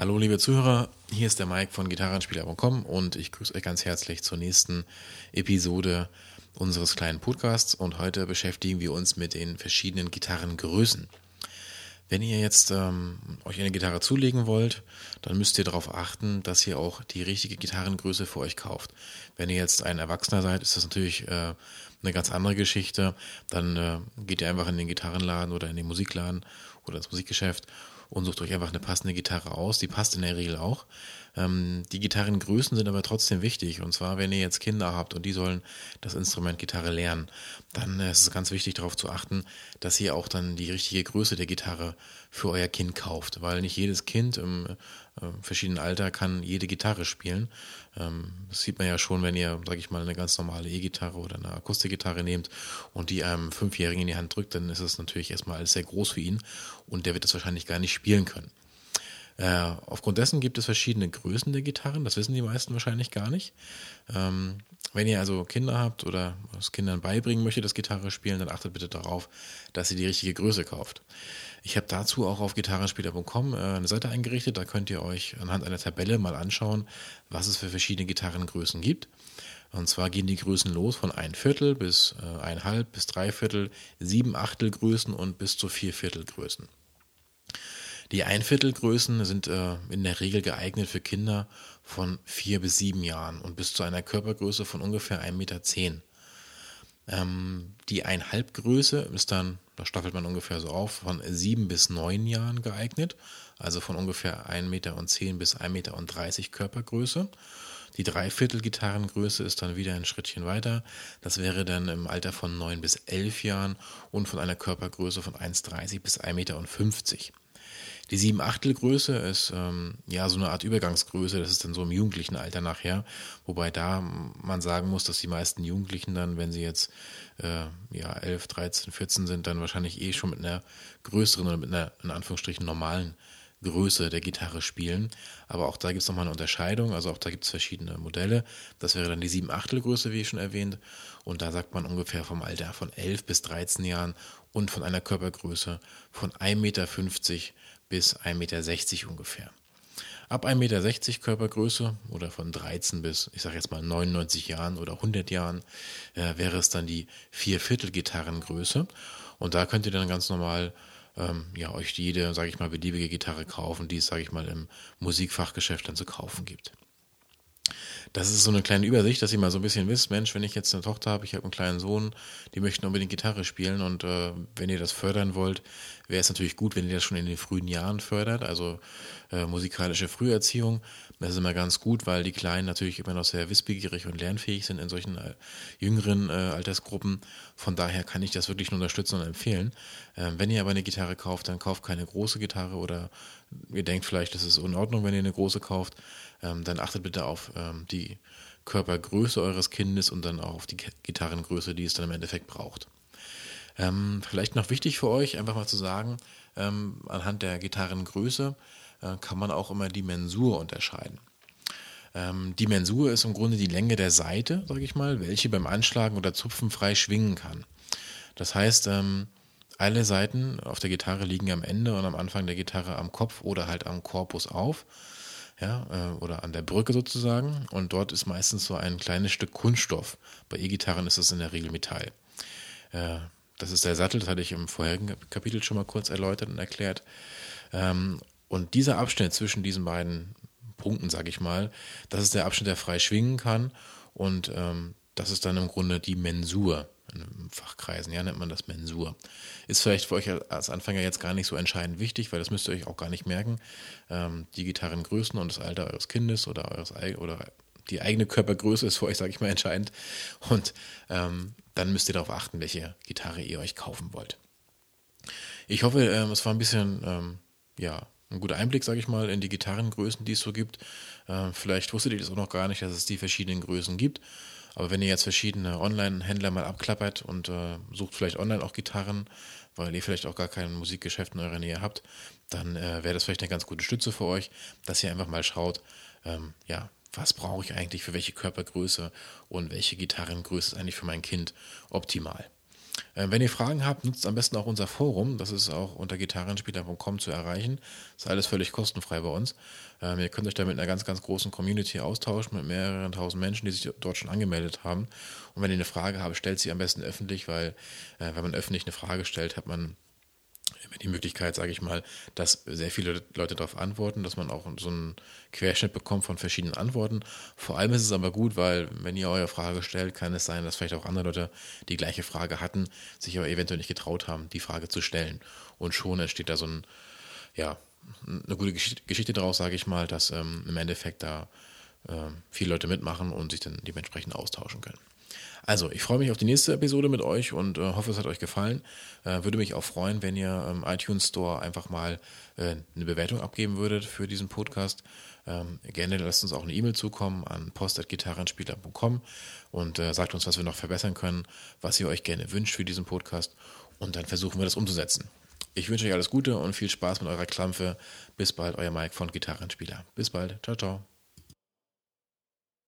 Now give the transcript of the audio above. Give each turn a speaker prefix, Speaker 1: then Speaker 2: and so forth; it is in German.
Speaker 1: Hallo liebe Zuhörer, hier ist der Mike von Gitarrenspieler.com und ich grüße euch ganz herzlich zur nächsten Episode unseres kleinen Podcasts und heute beschäftigen wir uns mit den verschiedenen Gitarrengrößen. Wenn ihr jetzt ähm, euch eine Gitarre zulegen wollt, dann müsst ihr darauf achten, dass ihr auch die richtige Gitarrengröße für euch kauft. Wenn ihr jetzt ein Erwachsener seid, ist das natürlich äh, eine ganz andere Geschichte. Dann äh, geht ihr einfach in den Gitarrenladen oder in den Musikladen oder ins Musikgeschäft und sucht euch einfach eine passende Gitarre aus. Die passt in der Regel auch. Ähm, die Gitarrengrößen sind aber trotzdem wichtig. Und zwar, wenn ihr jetzt Kinder habt und die sollen das Instrument Gitarre lernen, dann äh, ist es ganz wichtig darauf zu achten, dass ihr auch dann die richtige Größe der Gitarre für euer Kind kauft. Weil nicht jedes Kind im äh, verschiedenen Alter kann jede Gitarre spielen. Ähm, das sieht man ja schon, wenn ihr, sag ich mal, eine ganz normale E-Gitarre oder eine Akustikgitarre nehmt und die einem Fünfjährigen in die Hand drückt, dann ist es natürlich erstmal alles sehr groß für ihn und der wird das wahrscheinlich gar nicht spielen können. Äh, aufgrund dessen gibt es verschiedene Größen der Gitarren, das wissen die meisten wahrscheinlich gar nicht. Ähm, wenn ihr also Kinder habt oder es Kindern beibringen möchtet, das Gitarre spielen, dann achtet bitte darauf, dass ihr die richtige Größe kauft. Ich habe dazu auch auf gitarrenspieler.com äh, eine Seite eingerichtet, da könnt ihr euch anhand einer Tabelle mal anschauen, was es für verschiedene Gitarrengrößen gibt. Und zwar gehen die Größen los von ein Viertel bis äh, ein Halb bis drei Viertel, sieben Achtel Größen und bis zu vier Viertel Größen. Die Einviertelgrößen sind äh, in der Regel geeignet für Kinder von vier bis sieben Jahren und bis zu einer Körpergröße von ungefähr 1,10 Meter. Ähm, die Einhalbgröße ist dann, da staffelt man ungefähr so auf, von sieben bis neun Jahren geeignet, also von ungefähr 1,10 Meter bis 1,30 Meter Körpergröße. Die Dreiviertel-Gitarrengröße ist dann wieder ein Schrittchen weiter. Das wäre dann im Alter von 9 bis 11 Jahren und von einer Körpergröße von 1,30 bis 1,50 Meter. Die sieben Achtel Größe ist ähm, ja so eine Art Übergangsgröße, das ist dann so im jugendlichen Alter nachher, wobei da man sagen muss, dass die meisten Jugendlichen dann, wenn sie jetzt äh, ja 11, 13, 14 sind, dann wahrscheinlich eh schon mit einer größeren oder mit einer in Anführungsstrichen normalen Größe der Gitarre spielen. Aber auch da gibt es nochmal eine Unterscheidung. Also auch da gibt es verschiedene Modelle. Das wäre dann die 7 Achtel Größe, wie schon erwähnt. Und da sagt man ungefähr vom Alter von 11 bis 13 Jahren und von einer Körpergröße von 1,50 Meter bis 1,60 Meter ungefähr. Ab 1,60 Meter Körpergröße oder von 13 bis, ich sage jetzt mal 99 Jahren oder 100 Jahren, äh, wäre es dann die Vierviertel-Gitarrengröße. Und da könnt ihr dann ganz normal ähm, ja, euch jede, sage ich mal, beliebige Gitarre kaufen, die es, sage ich mal, im Musikfachgeschäft dann zu kaufen gibt. Das ist so eine kleine Übersicht, dass ihr mal so ein bisschen wisst, Mensch, wenn ich jetzt eine Tochter habe, ich habe einen kleinen Sohn, die möchten unbedingt Gitarre spielen und äh, wenn ihr das fördern wollt, wäre es natürlich gut, wenn ihr das schon in den frühen Jahren fördert, also äh, musikalische Früherziehung. Das ist immer ganz gut, weil die Kleinen natürlich immer noch sehr wissbegierig und lernfähig sind in solchen äh, jüngeren äh, Altersgruppen. Von daher kann ich das wirklich nur unterstützen und empfehlen. Ähm, wenn ihr aber eine Gitarre kauft, dann kauft keine große Gitarre oder ihr denkt vielleicht, das ist in Ordnung, wenn ihr eine große kauft ähm, dann achtet bitte auf ähm, die Körpergröße eures Kindes und dann auch auf die Gitarrengröße, die es dann im Endeffekt braucht. Ähm, vielleicht noch wichtig für euch, einfach mal zu sagen, ähm, anhand der Gitarrengröße äh, kann man auch immer die Mensur unterscheiden. Ähm, die Mensur ist im Grunde die Länge der Saite, sage ich mal, welche beim Anschlagen oder Zupfen frei schwingen kann. Das heißt, ähm, alle Saiten auf der Gitarre liegen am Ende und am Anfang der Gitarre am Kopf oder halt am Korpus auf ja, äh, oder an der Brücke sozusagen. Und dort ist meistens so ein kleines Stück Kunststoff. Bei E-Gitarren ist das in der Regel Metall. Äh, das ist der Sattel, das hatte ich im vorherigen Kapitel schon mal kurz erläutert und erklärt. Ähm, und dieser Abschnitt zwischen diesen beiden Punkten, sage ich mal, das ist der Abschnitt, der frei schwingen kann. Und ähm, das ist dann im Grunde die Mensur in Fachkreisen, ja, nennt man das Mensur. Ist vielleicht für euch als Anfänger jetzt gar nicht so entscheidend wichtig, weil das müsst ihr euch auch gar nicht merken. Ähm, die Gitarrengrößen und das Alter eures Kindes oder eures oder die eigene Körpergröße ist für euch, sage ich mal, entscheidend. Und ähm, dann müsst ihr darauf achten, welche Gitarre ihr euch kaufen wollt. Ich hoffe, ähm, es war ein bisschen, ähm, ja, ein guter Einblick, sage ich mal, in die Gitarrengrößen, die es so gibt. Äh, vielleicht wusstet ihr das auch noch gar nicht, dass es die verschiedenen Größen gibt. Aber wenn ihr jetzt verschiedene Online-Händler mal abklappert und äh, sucht vielleicht online auch Gitarren, weil ihr vielleicht auch gar kein Musikgeschäft in eurer Nähe habt, dann äh, wäre das vielleicht eine ganz gute Stütze für euch, dass ihr einfach mal schaut, ähm, ja, was brauche ich eigentlich für welche Körpergröße und welche Gitarrengröße ist eigentlich für mein Kind optimal. Äh, wenn ihr Fragen habt, nutzt am besten auch unser Forum. Das ist auch unter gitarrenspieler.com zu erreichen. Das ist alles völlig kostenfrei bei uns. Ähm, ihr könnt euch da mit einer ganz, ganz großen Community austauschen, mit mehreren tausend Menschen, die sich dort schon angemeldet haben. Und wenn ihr eine Frage habt, stellt sie am besten öffentlich, weil äh, wenn man öffentlich eine Frage stellt, hat man die Möglichkeit, sage ich mal, dass sehr viele Leute darauf antworten, dass man auch so einen Querschnitt bekommt von verschiedenen Antworten. Vor allem ist es aber gut, weil wenn ihr eure Frage stellt, kann es sein, dass vielleicht auch andere Leute die gleiche Frage hatten, sich aber eventuell nicht getraut haben, die Frage zu stellen. Und schon entsteht da so ein, ja, eine gute Geschichte daraus, sage ich mal, dass ähm, im Endeffekt da äh, viele Leute mitmachen und sich dann dementsprechend austauschen können. Also, ich freue mich auf die nächste Episode mit euch und äh, hoffe, es hat euch gefallen. Äh, würde mich auch freuen, wenn ihr im iTunes Store einfach mal äh, eine Bewertung abgeben würdet für diesen Podcast. Ähm, gerne lasst uns auch eine E-Mail zukommen an post.gitarrenspieler.com und äh, sagt uns, was wir noch verbessern können, was ihr euch gerne wünscht für diesen Podcast und dann versuchen wir das umzusetzen. Ich wünsche euch alles Gute und viel Spaß mit eurer Klampfe. Bis bald, euer Mike von Gitarrenspieler. Bis bald. Ciao, ciao.